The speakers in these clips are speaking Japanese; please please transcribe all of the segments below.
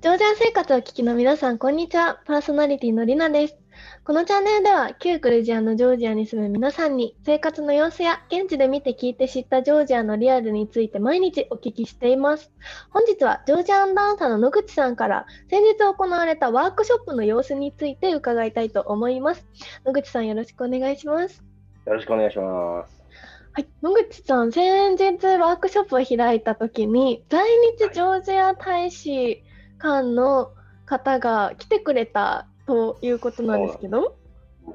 ジョージア生活を聞きの皆さん、こんにちは。パーソナリティのりなです。このチャンネルでは、旧クルジアのジョージアに住む皆さんに、生活の様子や現地で見て聞いて知ったジョージアのリアルについて毎日お聞きしています。本日は、ジョージアンダンサーの野口さんから、先日行われたワークショップの様子について伺いたいと思います。野口さん、よろしくお願いします。よろしくお願いします。はい、野口さん、先日ワークショップを開いたときに、在日ジョージア大使館の方が来てくれたということなんですけど、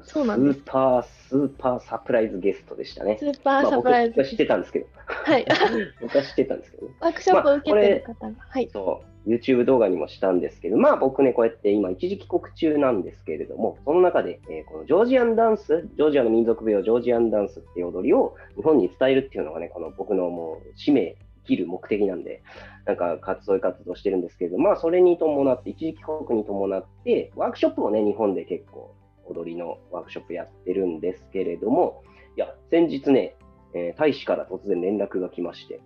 そうなんです。スーパー、スーパーサプライズゲストでしたね。スーパーサプライズ。まあ、僕は知ってたんですけど。はい。僕は知ってたんですけど、ワークショップを受けてる方が。まあ、はい。そう。YouTube 動画にもしたんですけど、まあ僕ね、こうやって今一時帰国中なんですけれども、その中で、えー、このジョージアンダンス、ジョージアの民族舞踊、ジョージアンダンスっていう踊りを日本に伝えるっていうのがね、この僕のもう使命きる目的なんで、なんか活動活動してるんですけど、まあそれに伴って、一時帰国に伴って、ワークショップをね、日本で結構踊りのワークショップやってるんですけれども、いや、先日ね、えー、大使から突然連絡が来まして、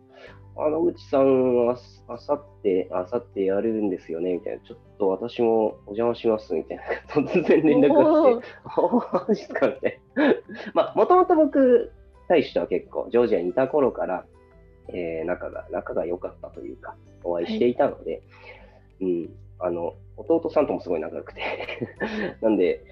あの、うちさん、あさって、あさってやるんですよね、みたいな。ちょっと私もお邪魔します、みたいな。突然連絡が来て、あマジっすか、みたいな。まあ、もともと僕、大使とは結構、ジョージアにいた頃から、えー、仲が、仲が良かったというか、お会いしていたので、はい、うん、あの、弟さんともすごい仲良くて。なんで、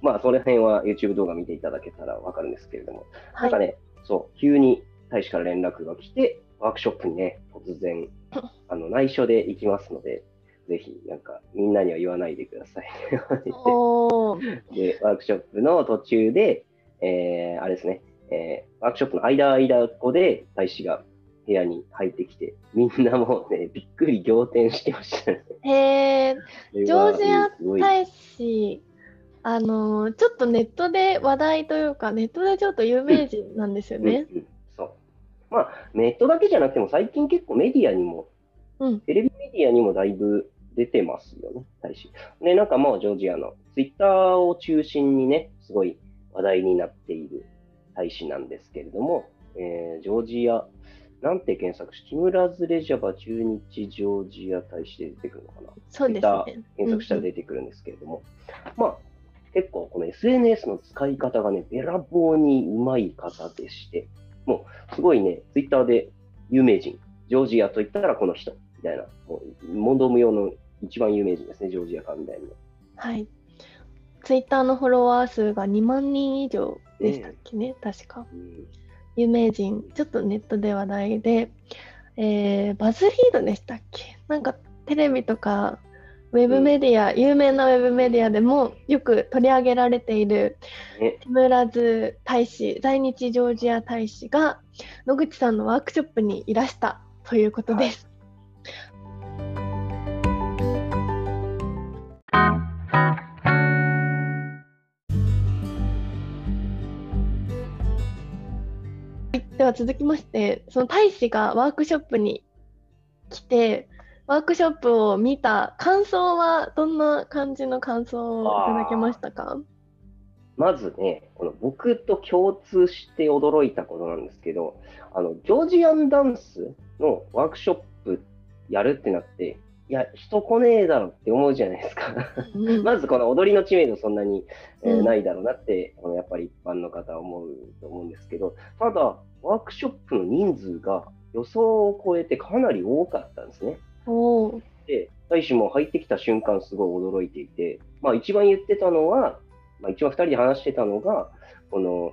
まあ、その辺は YouTube 動画見ていただけたらわかるんですけれども、はい、なんかね、そう、急に大使から連絡が来て、ワークショップにね、突然、あの、内緒で行きますので、ぜひ、なんか、みんなには言わないでください。で、ワークショップの途中で、えー、あれですね、えー、ワークショップの間間っこで大使が部屋に入ってきて、みんなもうね、びっくり仰天してましたね。へえ、ジョージア大使、あのちょっとネットで話題というか、ネットでちょっと有名人なんですよね。うんうんうん、そう。まあ、ネットだけじゃなくても、最近結構メディアにも、うん、テレビメディアにもだいぶ出てますよね、大使。で、なんかもうジョージアのツイッターを中心にね、すごい話題になっている大使なんですけれども、えー、ジョージアなんて検索し、ティムラズ・レジャバ駐日ジョージア大使で出てくるのかな？そうですね。検索したら出てくるんですけれども、うん、まあ、結構この SNS の使い方がね、べらぼうにうまい方でして、もうすごいね、ツイッターで有名人、ジョージアといったらこの人、みたいな、もう問答無用の一番有名人ですね、ジョージアかみたいな。はい。ツイッターのフォロワー数が2万人以上でしたっけね、確か。うん有名人、ちょっとネットで話題で、えー、バズリードでしたっけ？なんかテレビとかウェブメディア、うん、有名なウェブメディアでもよく取り上げられているティムラズ大使、在日ジョージア大使が野口さんのワークショップにいらしたということです。では続きまして、その大使がワークショップに来て、ワークショップを見た感想はどんな感じの感想をいただけましたか？まずね、この僕と共通して驚いたことなんですけど、あのジョージアンダンスのワークショップやるってなって、いや、人来ねえだろって思うじゃないですか。まずこの踊りの知名度そんなに、えー、ないだろうなって、このやっぱり一般の方は思うと思うんですけど、ただ、ワークショップの人数が予想を超えてかなり多かったんですね。で、大使も入ってきた瞬間すごい驚いていて、まあ一番言ってたのは、まあ一番二人で話してたのが、この、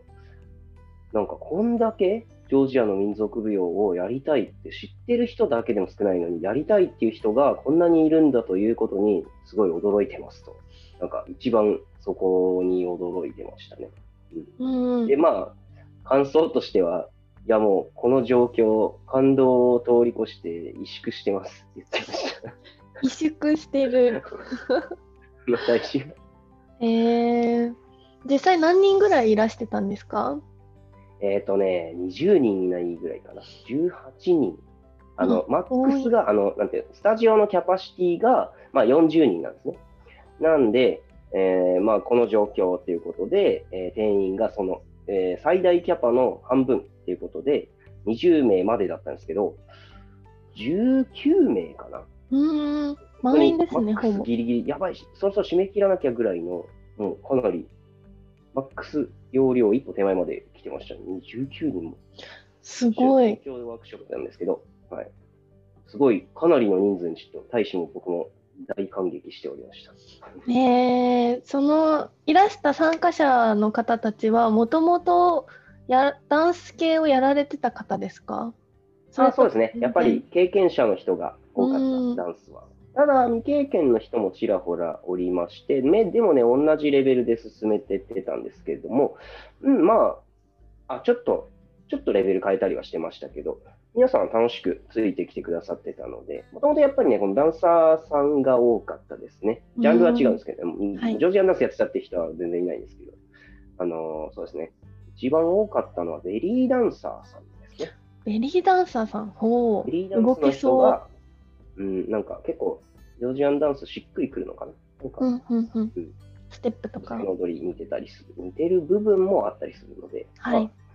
なんかこんだけジョージアの民族舞踊をやりたいって知ってる人だけでも少ないのに、やりたいっていう人がこんなにいるんだということにすごい驚いてますと。なんか一番そこに驚いてましたね。うん、で、まあ、感想としては、いやもうこの状況、感動を通り越して萎縮してますって言ってました。萎縮してる。えー、実際何人ぐらいいらしてたんですか？えっ、ー、とね、20人いないぐらいかな。18人。あの、マックスが、あの、なんていうスタジオのキャパシティが、まあ、40人なんですね。なんで、えー、まあ、この状況ということで、えー、定員がその、えー、最大キャパの半分ということで、20名までだったんですけど、19名かな。満員ですね、マックス。ギリギリ、やばいし、そろそろ締め切らなきゃぐらいの、もうかなり、マックス容量一歩手前まで来てましたね。19人も。すごい。東京ワークショップなんですけど、はい。すごい、かなりの人数にちょっと、大使も僕も大感激しておりました。ねえ、そのいらした参加者の方たちは、もともとやダンス系をやられてた方ですか？あそうですね。やっぱりね経験者の人が多かうんった、ダンスは。ただ、未経験の人もちらほらおりまして、めでもね、同じレベルで進めてってたんですけれども、うん、まあ、あ、ちょっと、ちょっとレベル変えたりはしてましたけど、皆さん楽しくついてきてくださってたので、もともとやっぱりね、このダンサーさんが多かったですね。ジャンルは違うんですけど、ジョージアンダンスやってたって人は全然いないんですけど、あのーそうですね。一番多かったのはベリーダンサーさんですね。ベリーダンサーさん、ほう、ベリーダンスの動きそ人が、うん、なんか結構、ジョージアンダンスしっくりくるのかな？なんか、う。うんうんうんうんステップとか。の踊り似てたりする、似てる部分もあったりするので、はいまあ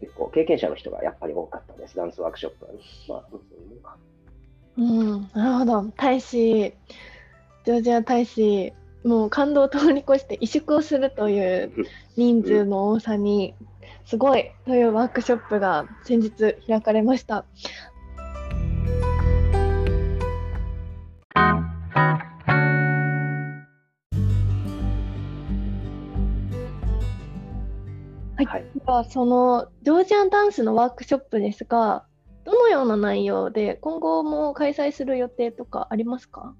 結構経験者の人がやっぱり多かったです、ダンスワークショップはね。まあ、そうい。うん、なるほど。大使、ジョージア大使、もう感動を通り越して萎縮をするという人数の多さに、すごいというワークショップが先日開かれました。はい、はい。ではそのジョージアンダンスのワークショップですが、どのような内容で今後も開催する予定とかありますか？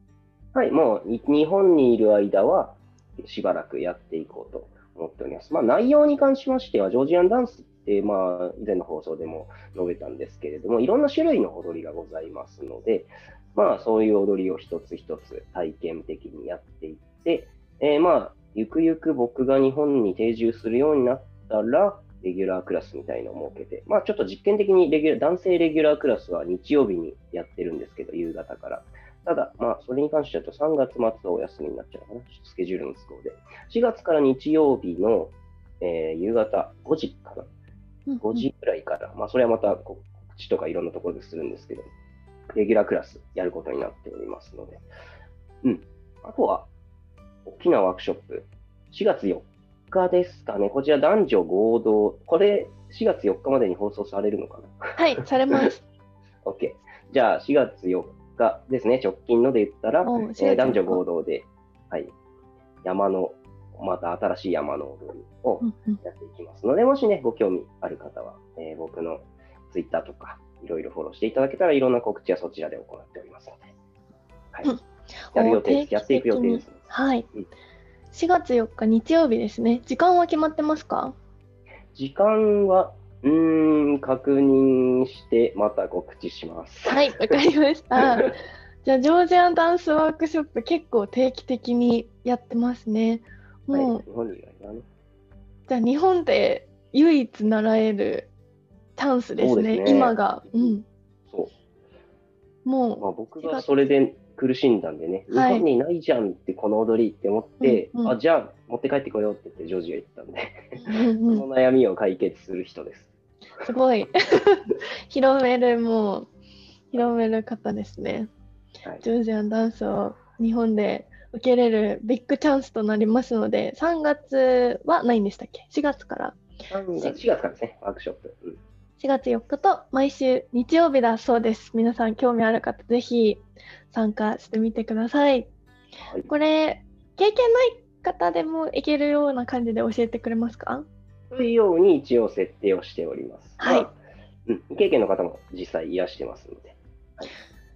はい、もうい日本にいる間はしばらくやっていこうと思っております。まあ、内容に関しましては、ジョージアンダンスって、まあ、以前の放送でも述べたんですけれども、いろんな種類の踊りがございますので、まあ、そういう踊りを一つ一つ体験的にやっていって、えーまあ、ゆくゆく僕が日本に定住するようになったら、レギュラークラスみたいのを設けて、まあ、ちょっと実験的にレギュラー男性レギュラークラスは日曜日にやってるんですけど、夕方から。ただ、まあ、それに関しては3月末はお休みになっちゃうかな、スケジュールの都合で。4月から日曜日の、えー夕方5時かな、5時くらいから、まあ、それはまた告知とかいろんなところでするんですけど、レギュラークラスやることになっておりますので。うん。あとは、大きなワークショップ、4月4日ですかね、こちら男女合同、これ4月4日までに放送されるのかな？はい、されます。OK。じゃあ、4月4日ですね、直近ので言ったら、おう4月4日。えー男女合同で、はい、山の、また新しい山の踊りをうんうん。やっていきますので、もしね、ご興味ある方は、えー僕の Twitter とか、いろいろフォローしていただけたら、いろんな告知はそちらで行っておりますので、はい。うん、やる予定やっていく予定です。はい。うん。4月4日日曜日ですね。時間は決まってますか？時間は、うーん、確認して、また告知します。はい、わかりました。じゃあ、ジョージアンダンスワークショップ結構定期的にやってますね。はい、もう、日本にい。じゃあ日本で唯一習えるチャンスですね、すね今が。うん。そう。もう、まあ、僕がそれで苦しんだんでね、はい日本にないじゃんってこの踊りって思って、うんうんあじゃあ持って帰ってこようって言ってジョージが言ったんで、その悩みを解決する人です。すごい 広めるもう広める方ですね。はいジョージアンダンスを日本で受けれるビッグチャンスとなりますので3月はないんでしたっけ ?4 月から3月 ,4 月からですね、ワークショップ。うん4月4日と毎週日曜日だそうです。皆さん興味ある方ぜひ参加してみてください。はいこれ経験ない方でもいけるような感じで教えてくれますか？というように一応設定をしております。はいまあうん、未経験の方も実際癒してますので。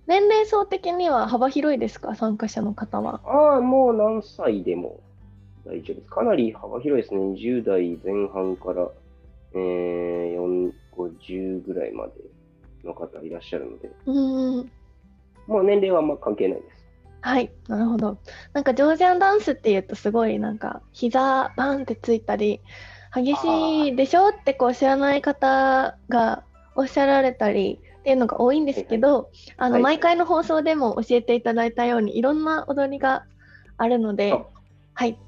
年齢層的には幅広いですか？参加者の方は。ああ、もう何歳でも大丈夫です。かなり幅広いですね。20代前半から、えー、4 50ぐらいまでの方いらっしゃるので、うーん。もう年齢はあんま関係ないです。はい、なるほど。なんかジョージアンダンスっていうとすごいなんか膝バンってついたり激しいでしょってこう知らない方がおっしゃられたりっていうのが多いんですけど、あのはい毎回の放送でも教えていただいたようにいろんな踊りがあるのではい、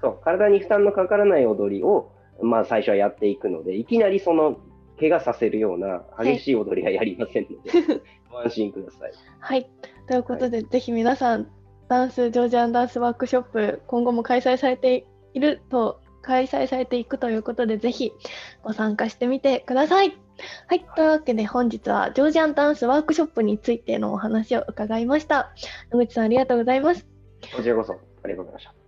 そう体に負担のかからない踊りを、まあ、最初はやっていくので、いきなりその怪我させるような激しい踊りはやりませんので、ご安心ください。はい。ということで、はい、ぜひ皆さん、ダンス、ジョージアンダンスワークショップ、今後も開催されていると、開催されていくということで、ぜひご参加してみてください。はい。というわけで本日はジョージアンダンスワークショップについてのお話を伺いました。野口さんありがとうございます。こちらこそありがとうございました。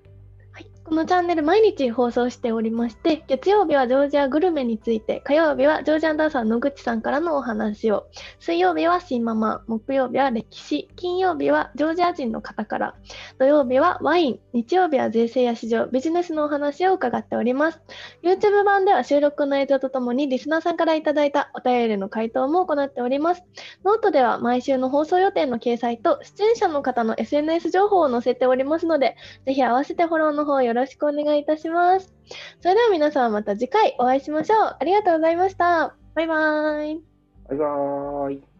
このチャンネル毎日放送しておりまして、月曜日はジョージアグルメについて、火曜日はジョージアンダンサー野口さんからのお話を、水曜日は新ママ、木曜日は歴史、金曜日はジョージア人の方から、土曜日はワイン、日曜日は税制や市場、ビジネスのお話を伺っております。YouTube 版では収録の映像とともにリスナーさんからいただいたお便りの回答も行っております。ノートでは毎週の放送予定の掲載と出演者の方の SNS 情報を載せておりますので、ぜひ合わせてフォローの方よろよろしくお願いいたします。それでは皆さんまた次回お会いしましょう。ありがとうございました。バイバーイ。バイバーイ。